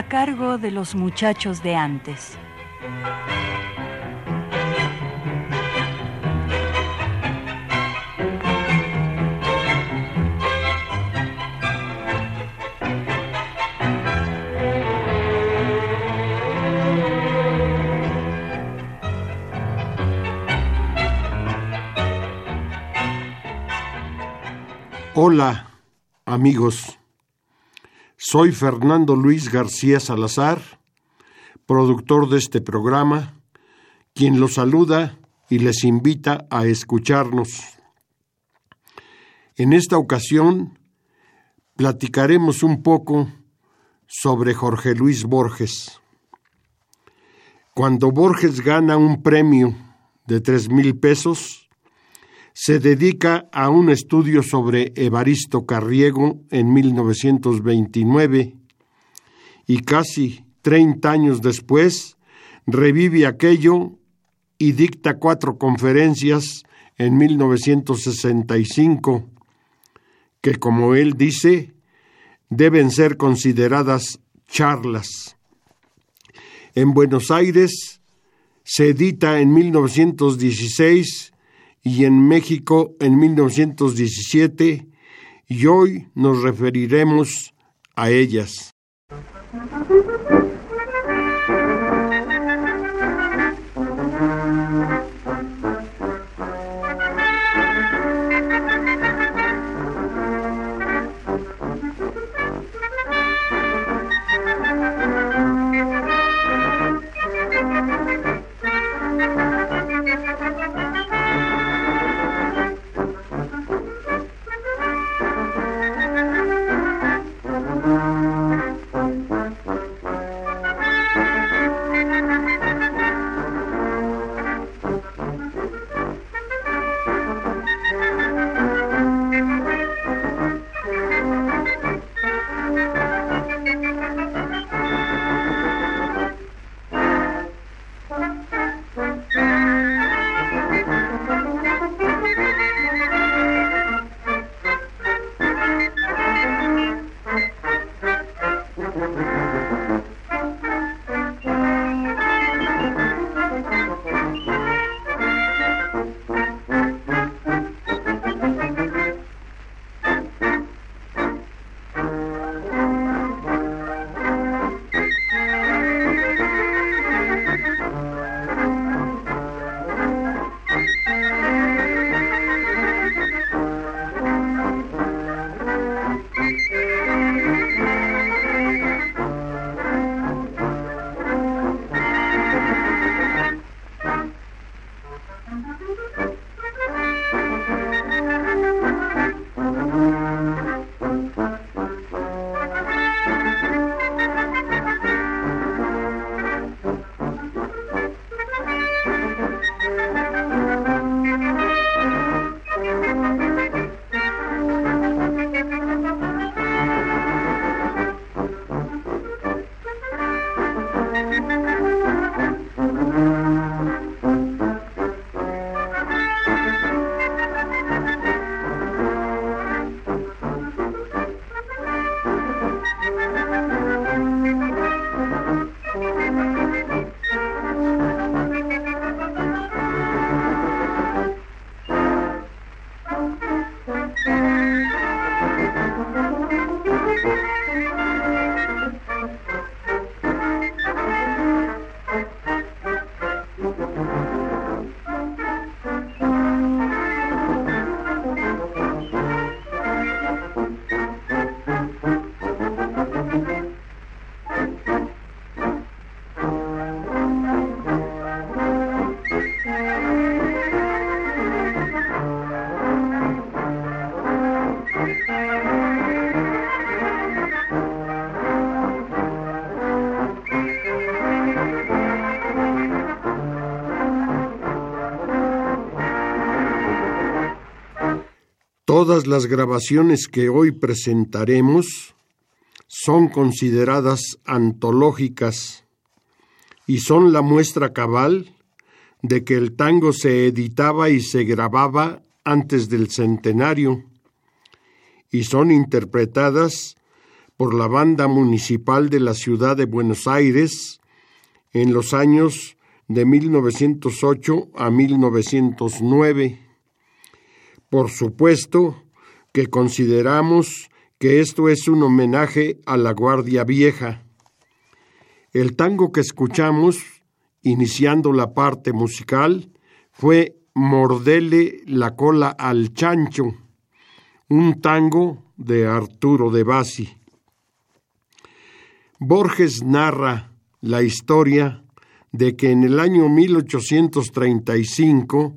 A cargo de los muchachos de antes. Hola, amigos. Soy Fernando Luis García Salazar, productor de este programa, quien los saluda y les invita a escucharnos. En esta ocasión platicaremos un poco sobre Jorge Luis Borges. Cuando Borges gana un premio de tres mil pesos, se dedica a un estudio sobre Evaristo Carriego en 1929 y casi 30 años después revive aquello y dicta cuatro conferencias en 1965 que, como él dice, deben ser consideradas charlas. En Buenos Aires se edita en 1916 y en México en 1917 y hoy nos referiremos a ellas. Todas las grabaciones que hoy presentaremos son consideradas antológicas y son la muestra cabal de que el tango se editaba y se grababa antes del centenario y son interpretadas por la banda municipal de la ciudad de Buenos Aires en los años de 1908 a 1909. Por supuesto que consideramos que esto es un homenaje a la Guardia Vieja. El tango que escuchamos, iniciando la parte musical, fue Mordele la cola al chancho, un tango de Arturo de Bassi. Borges narra la historia de que en el año 1835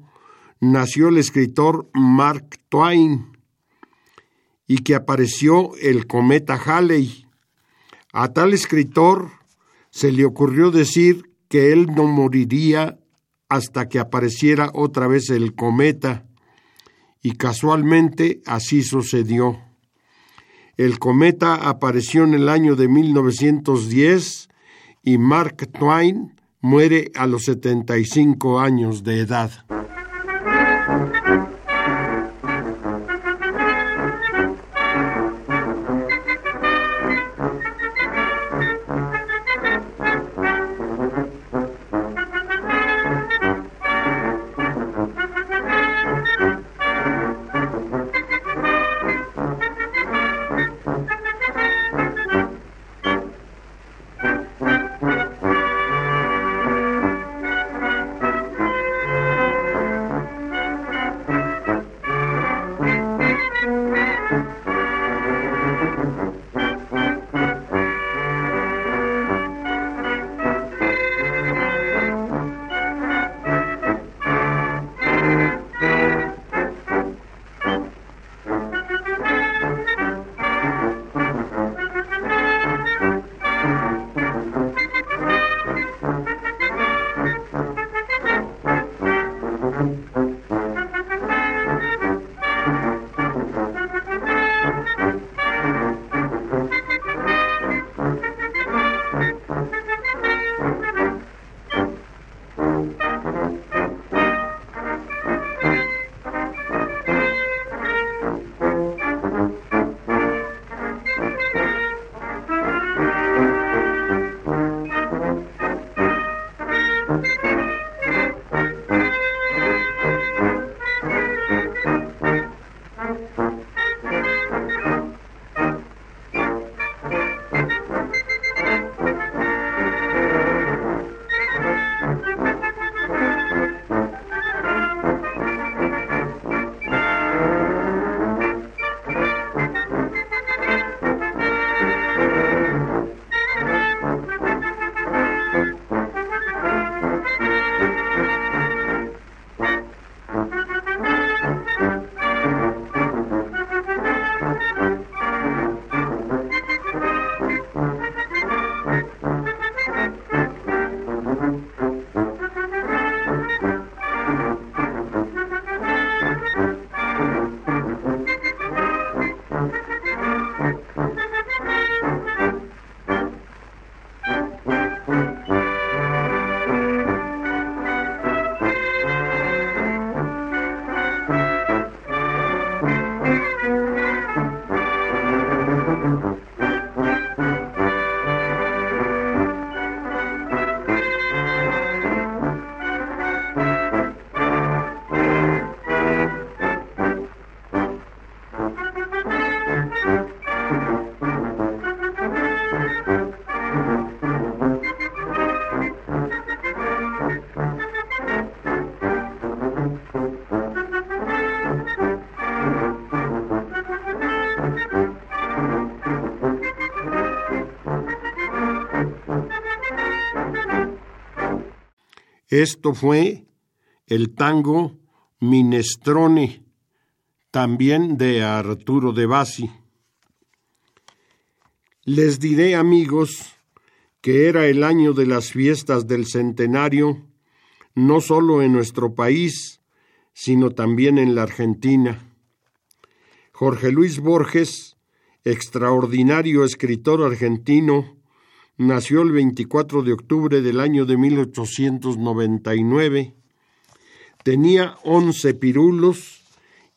nació el escritor Mark Twain y que apareció el cometa Halley. A tal escritor se le ocurrió decir que él no moriría hasta que apareciera otra vez el cometa, y casualmente así sucedió. El cometa apareció en el año de 1910 y Mark Twain muere a los 75 años de edad. Esto fue el tango Minestrone, también de Arturo de Bassi. Les diré, amigos, que era el año de las fiestas del centenario, no solo en nuestro país, sino también en la Argentina. Jorge Luis Borges, extraordinario escritor argentino, nació el 24 de octubre del año de 1899. Tenía once pirulos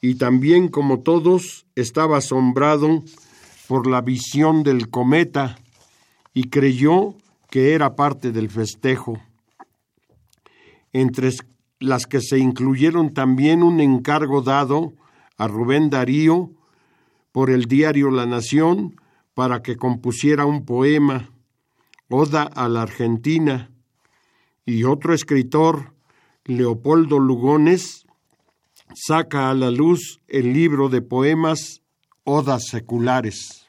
y también, como todos, estaba asombrado por la visión del cometa y creyó que era parte del festejo. Entre las que se incluyeron también un encargo dado a Rubén Darío por el diario La Nación para que compusiera un poema, Oda a la Argentina, y otro escritor, Leopoldo Lugones, saca a la luz el libro de poemas Odas Seculares.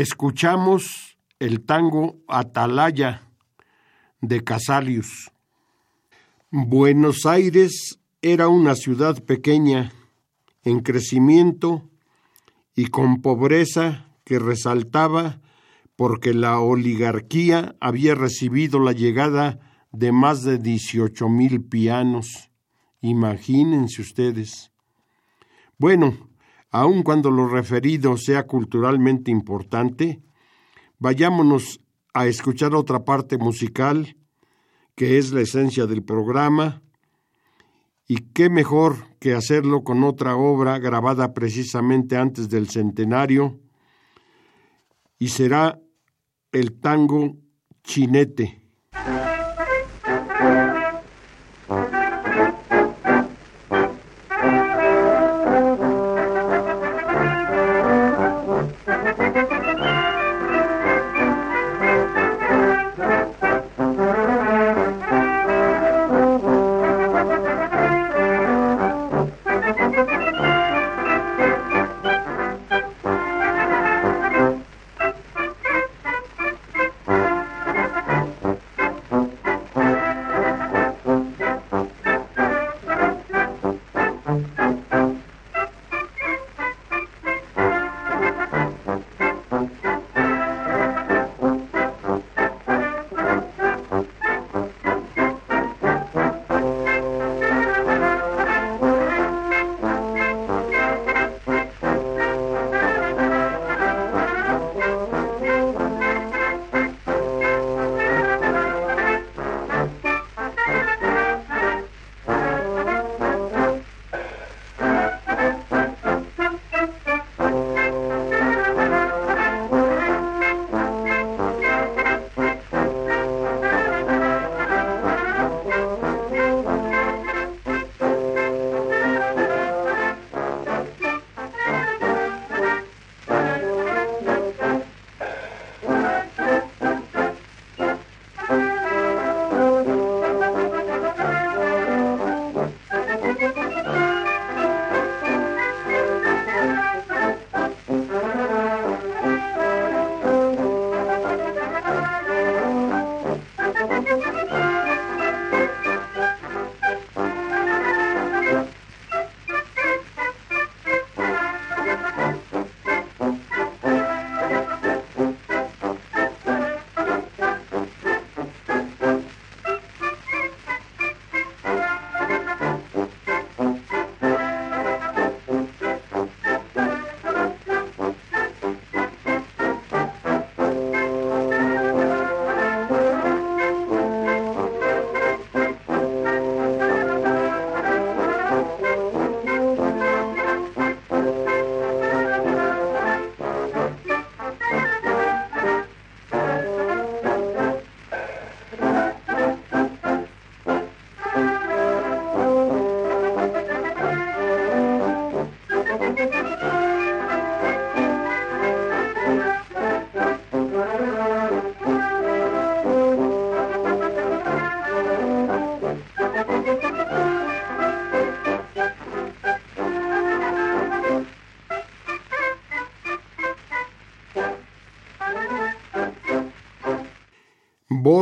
Escuchamos el tango Atalaya de Casalius. Buenos Aires era una ciudad pequeña, en crecimiento y con pobreza que resaltaba porque la oligarquía había recibido la llegada de más de 18 mil pianos. Imagínense ustedes. Bueno, aun cuando lo referido sea culturalmente importante, vayámonos a escuchar otra parte musical, que es la esencia del programa, y qué mejor que hacerlo con otra obra grabada precisamente antes del centenario, y será el tango Chinete.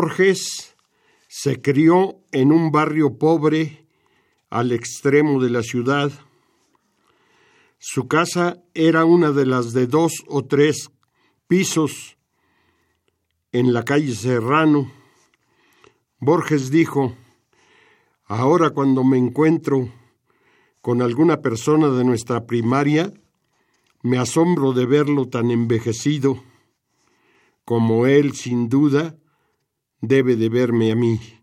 Borges se crió en un barrio pobre al extremo de la ciudad. Su casa era una de las de dos o tres pisos en la calle Serrano. Borges dijo, ahora cuando me encuentro con alguna persona de nuestra primaria, me asombro de verlo tan envejecido como él sin duda debe de verme a mí.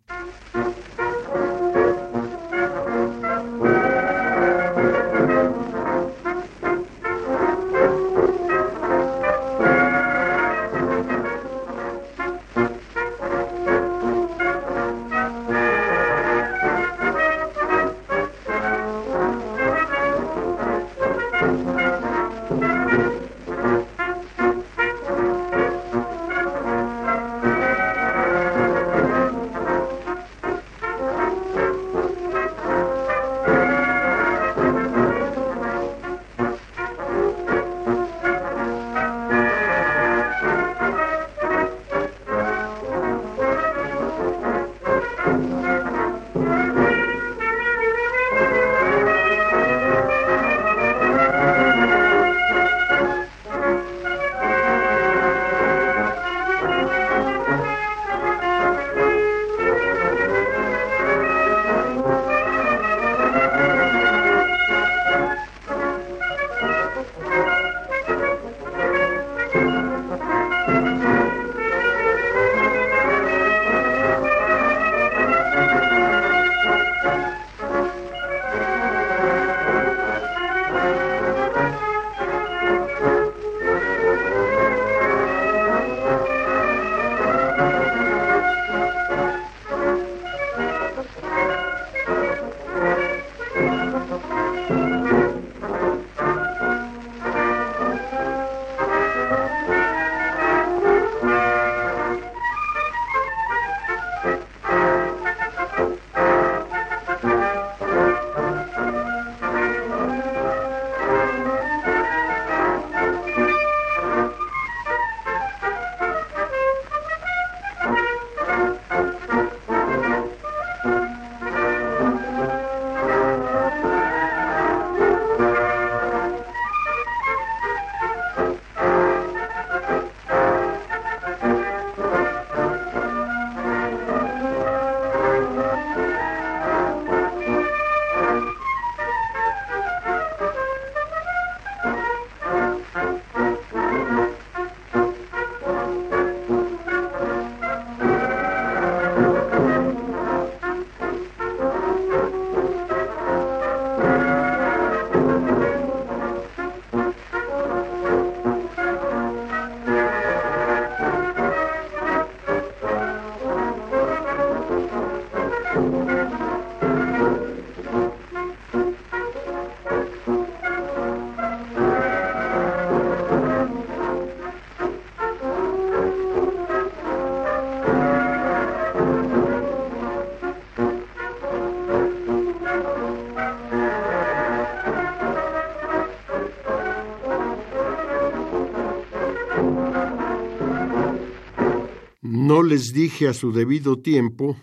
Les dije a su debido tiempo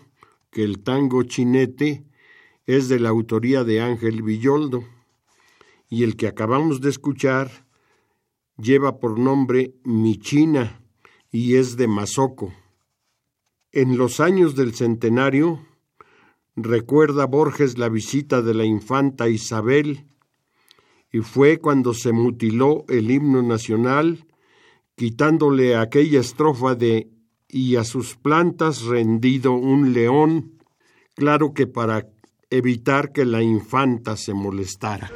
que el tango chinete es de la autoría de Ángel Villoldo y el que acabamos de escuchar lleva por nombre Mi China y es de Mazoco. En los años del centenario, recuerda Borges la visita de la infanta Isabel y fue cuando se mutiló el himno nacional, quitándole aquella estrofa de y a sus plantas rendido un león, claro que para evitar que la infanta se molestara.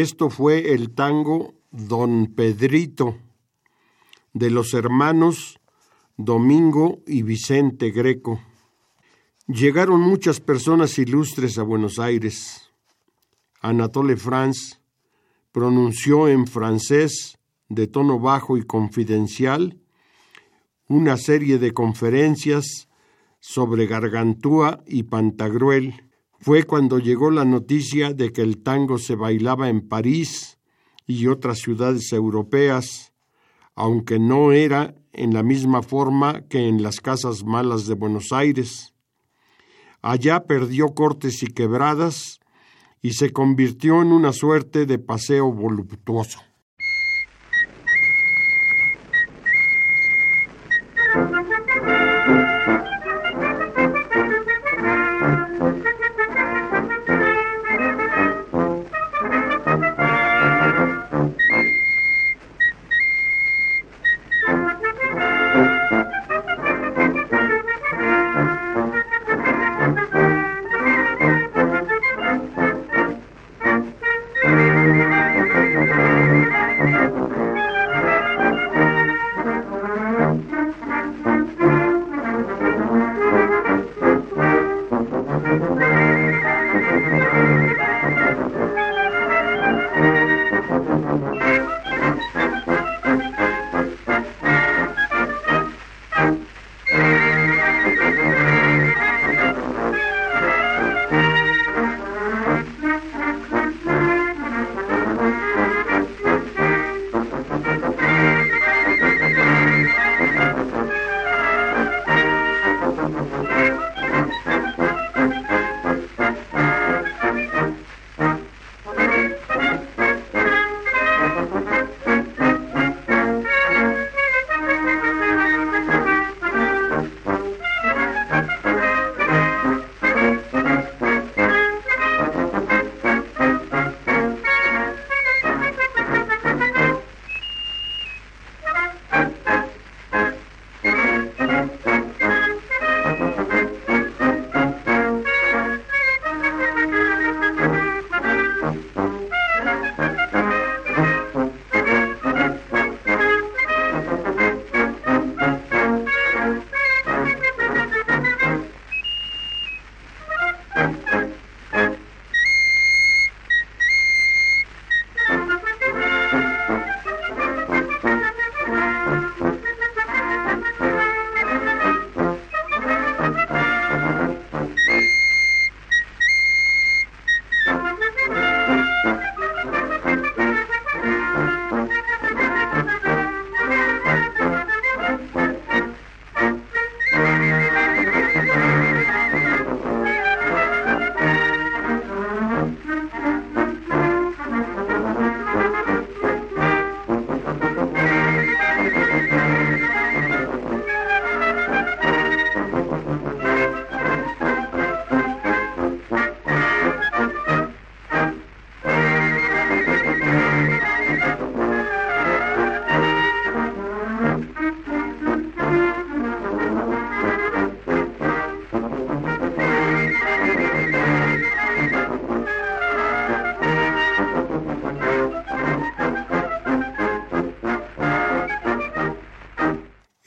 Esto fue el tango Don Pedrito de los hermanos Domingo y Vicente Greco. Llegaron muchas personas ilustres a Buenos Aires. Anatole France pronunció en francés de tono bajo y confidencial una serie de conferencias sobre Gargantúa y Pantagruel. Fue cuando llegó la noticia de que el tango se bailaba en París y otras ciudades europeas, aunque no era en la misma forma que en las casas malas de Buenos Aires. Allá perdió cortes y quebradas y se convirtió en una suerte de paseo voluptuoso.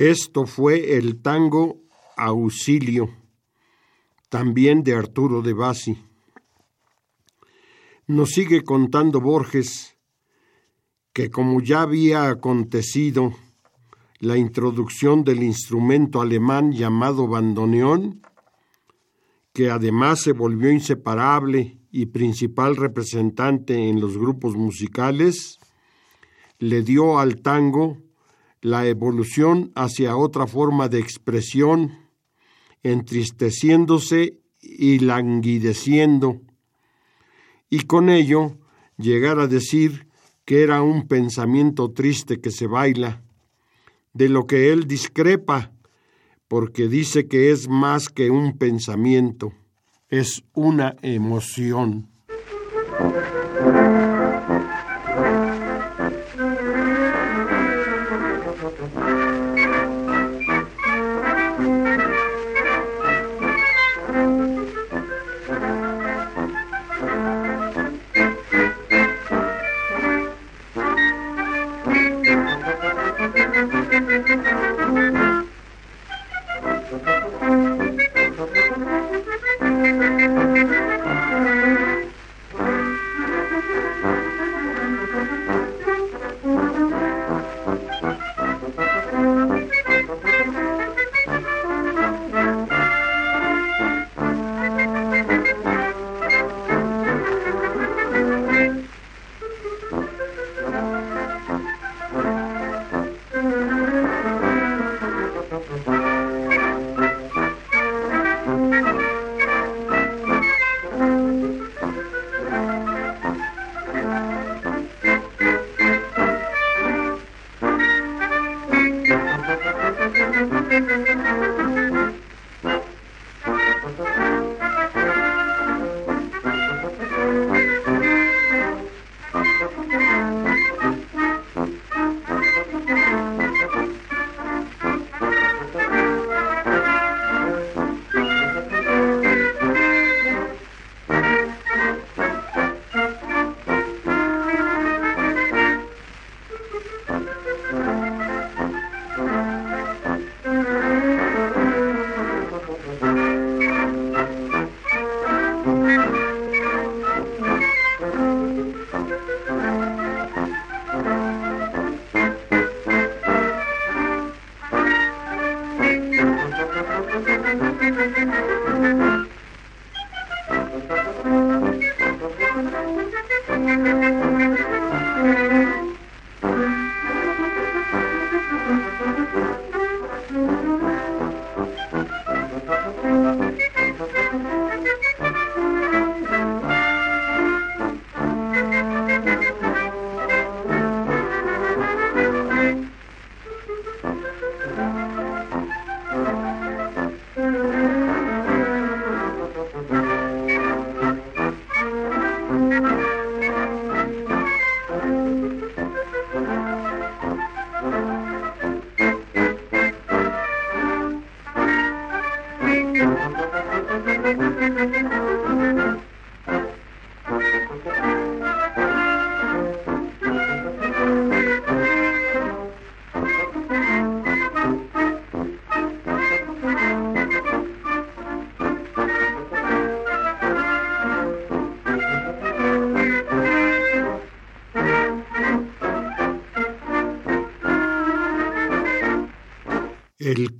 Esto fue el tango Auxilio, también de Arturo de Bassi. Nos sigue contando Borges que como ya había acontecido la introducción del instrumento alemán llamado bandoneón, que además se volvió inseparable y principal representante en los grupos musicales, le dio al tango la evolución hacia otra forma de expresión, entristeciéndose y languideciendo, y con ello llegar a decir que era un pensamiento triste que se baila, de lo que él discrepa, porque dice que es más que un pensamiento, es una emoción.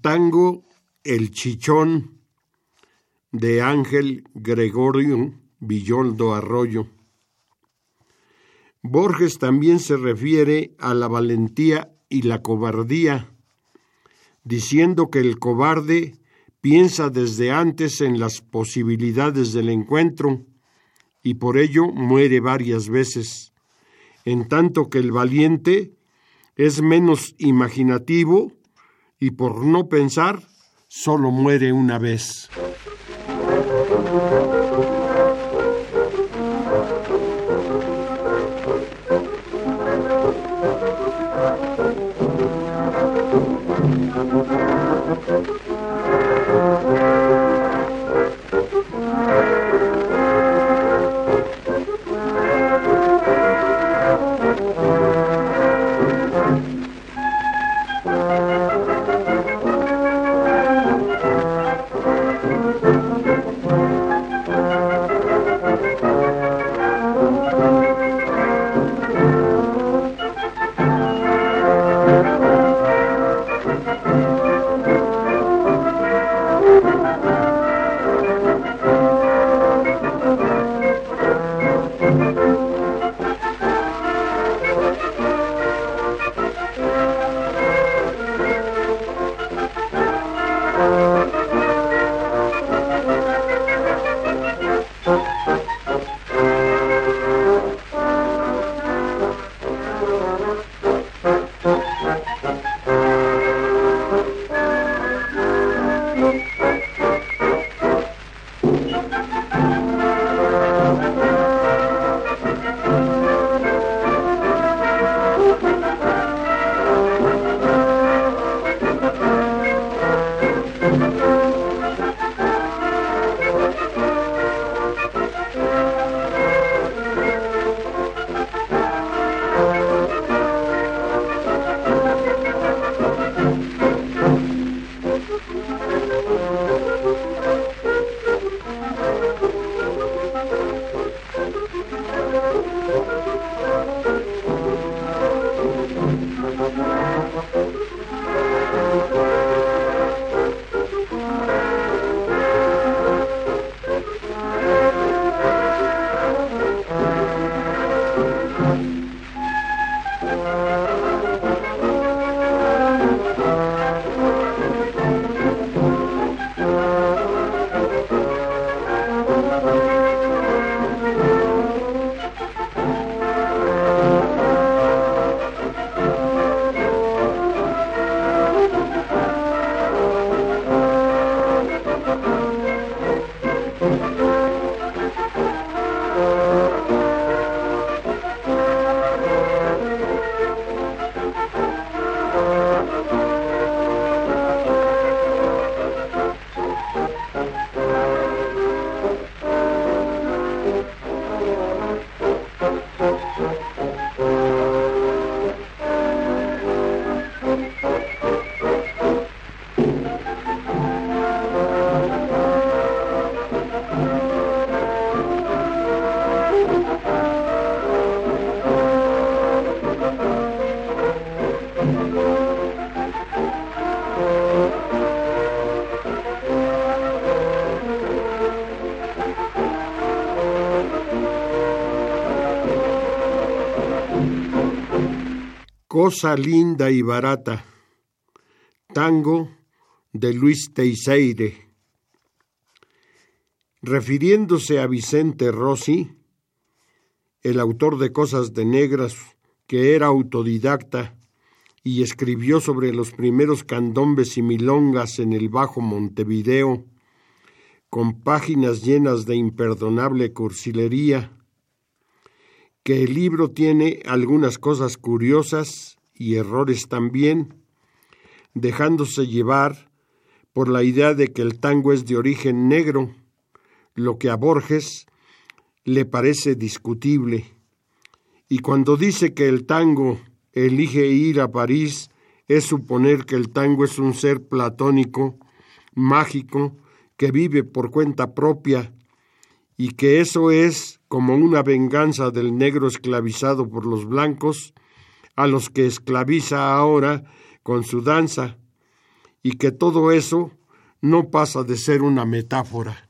Tango El Chichón de Ángel Gregorio Villoldo Arroyo. Borges también se refiere a la valentía y la cobardía, diciendo que el cobarde piensa desde antes en las posibilidades del encuentro y por ello muere varias veces, en tanto que el valiente es menos imaginativo y por no pensar solo muere una vez. Cosa linda y barata. Tango de Luis Teixeire. Refiriéndose a Vicente Rossi, el autor de Cosas de Negras, que era autodidacta y escribió sobre los primeros candombes y milongas en el Bajo Montevideo, con páginas llenas de imperdonable cursilería, que el libro tiene algunas cosas curiosas y errores también, dejándose llevar por la idea de que el tango es de origen negro, lo que a Borges le parece discutible. Y cuando dice que el tango elige ir a París, es suponer que el tango es un ser platónico, mágico, que vive por cuenta propia y que eso es como una venganza del negro esclavizado por los blancos, a los que esclaviza ahora con su danza, y que todo eso no pasa de ser una metáfora.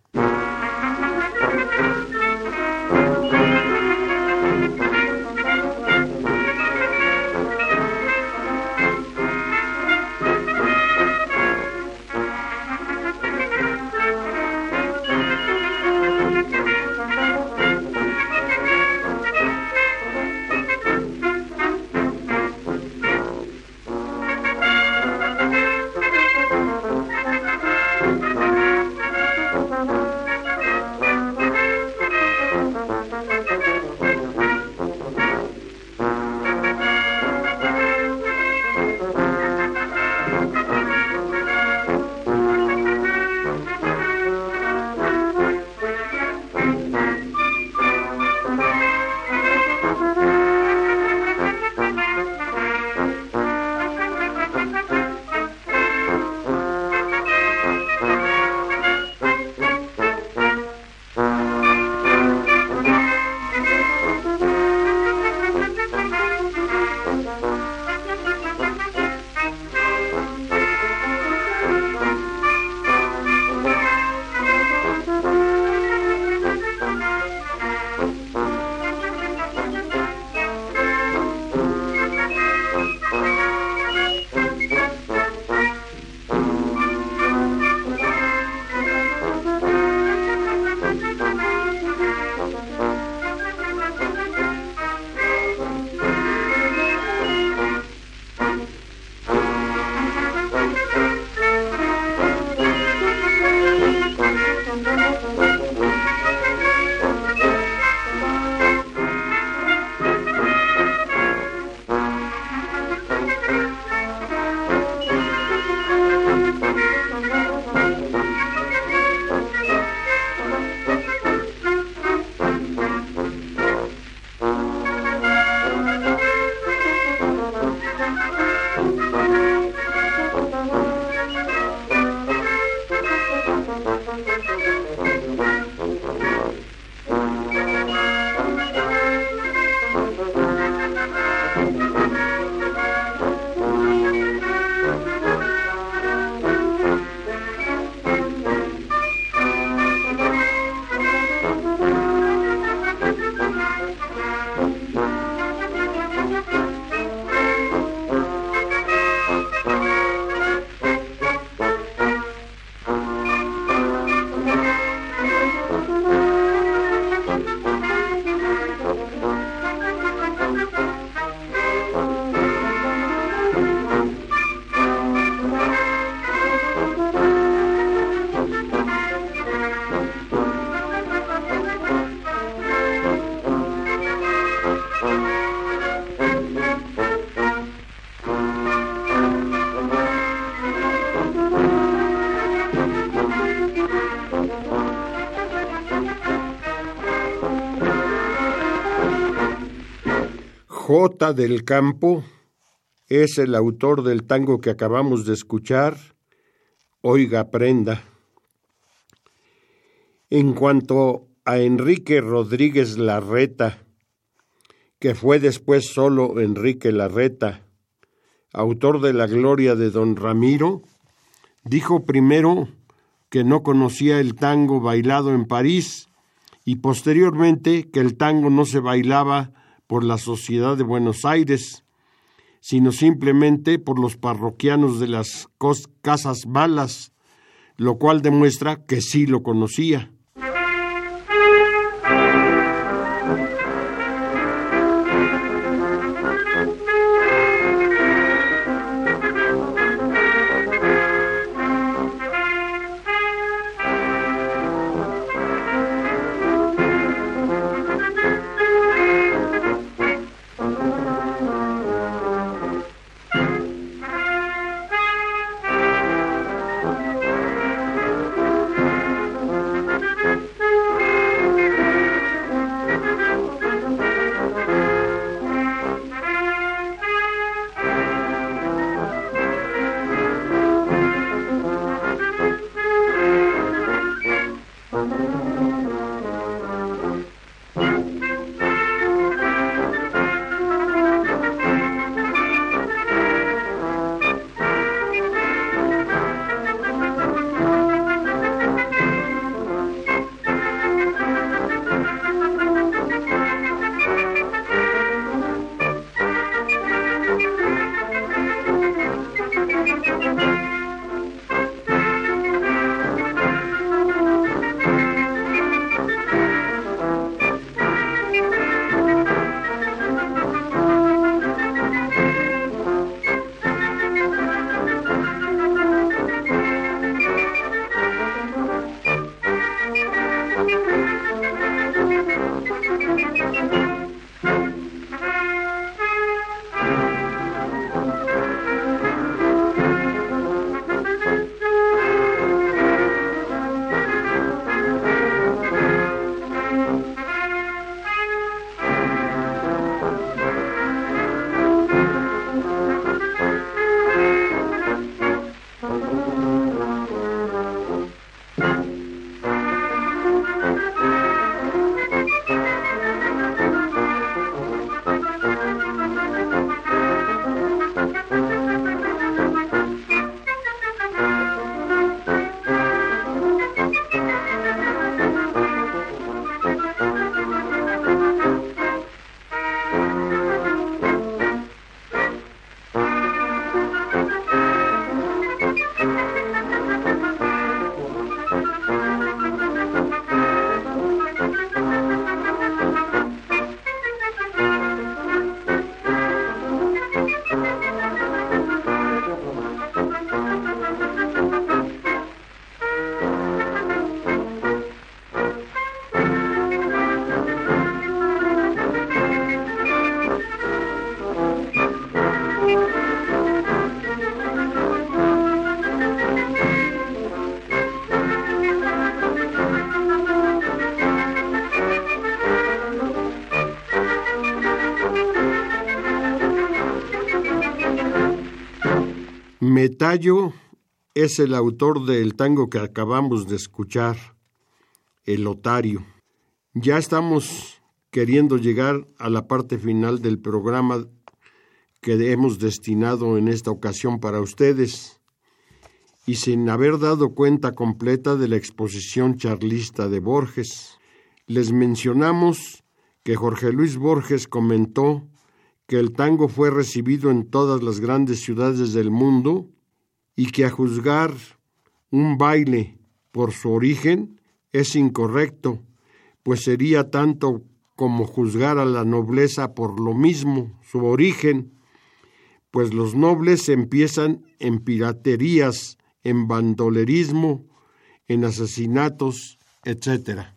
Del Campo es el autor del tango que acabamos de escuchar, Oiga Prenda. En cuanto a Enrique Rodríguez Larreta, que fue después solo Enrique Larreta, autor de La Gloria de Don Ramiro, dijo primero que no conocía el tango bailado en París y posteriormente que el tango no se bailaba por la sociedad de Buenos Aires, sino simplemente por los parroquianos de las casas malas, lo cual demuestra que sí lo conocía. Es el autor del tango que acabamos de escuchar, El Otario. Ya estamos queriendo llegar a la parte final del programa que hemos destinado en esta ocasión para ustedes y sin haber dado cuenta completa de la exposición charlista de Borges. Les mencionamos que Jorge Luis Borges comentó que el tango fue recibido en todas las grandes ciudades del mundo y que a juzgar un baile por su origen es incorrecto, pues sería tanto como juzgar a la nobleza por lo mismo, su origen, pues los nobles empiezan en piraterías, en bandolerismo, en asesinatos, etc.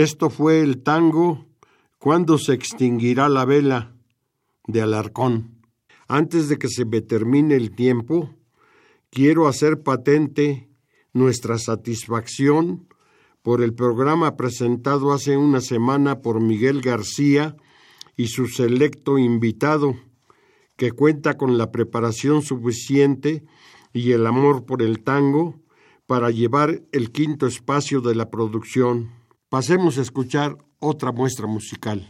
Esto fue el tango Cuando se extinguirá la vela de Alarcón. Antes de que se me termine el tiempo, quiero hacer patente nuestra satisfacción por el programa presentado hace una semana por Miguel García y su selecto invitado, que cuenta con la preparación suficiente y el amor por el tango para llevar el quinto espacio de la producción. Pasemos a escuchar otra muestra musical.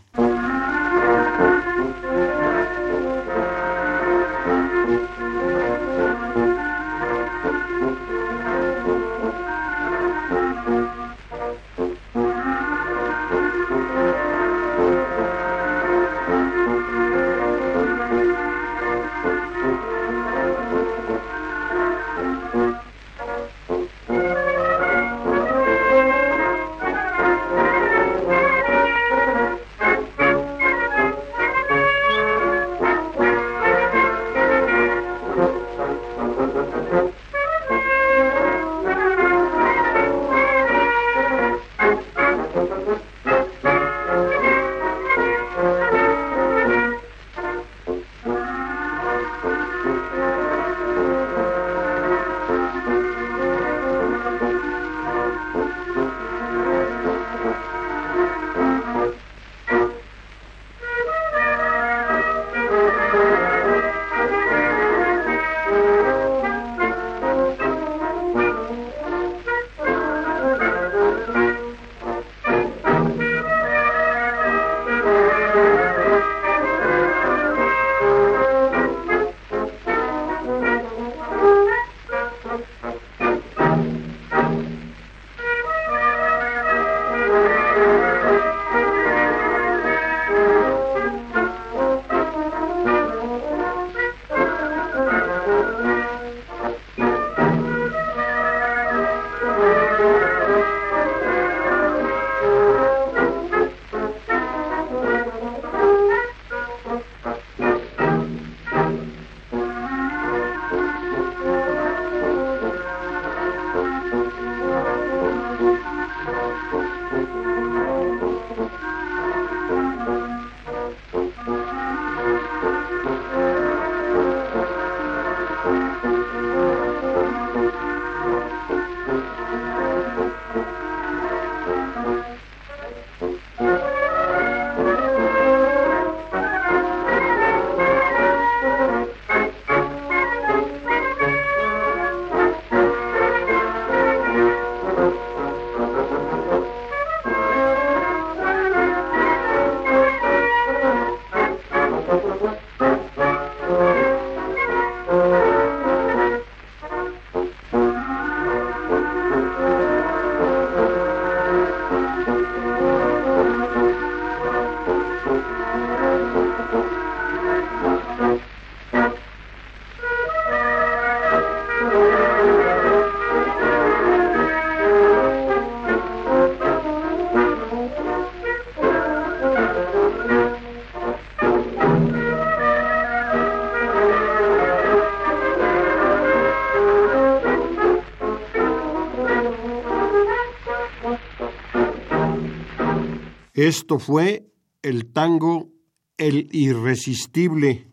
Esto fue el tango El Irresistible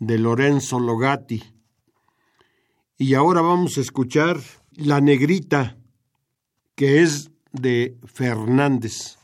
de Lorenzo Logati. Y ahora vamos a escuchar La Negrita, que es de Fernández.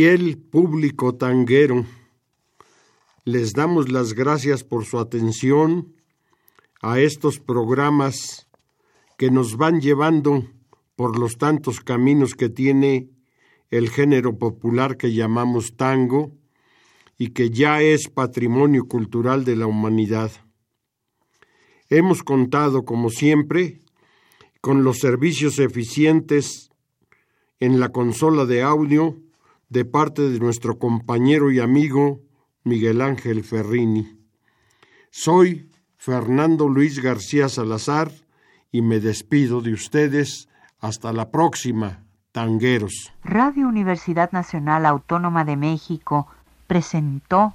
Fiel público tanguero, les damos las gracias por su atención a estos programas que nos van llevando por los tantos caminos que tiene el género popular que llamamos tango y que ya es patrimonio cultural de la humanidad. Hemos contado, como siempre, con los servicios eficientes en la consola de audio de parte de nuestro compañero y amigo Miguel Ángel Ferrini. Soy Fernando Luis García Salazar y me despido de ustedes hasta la próxima, tangueros. Radio Universidad Nacional Autónoma de México presentó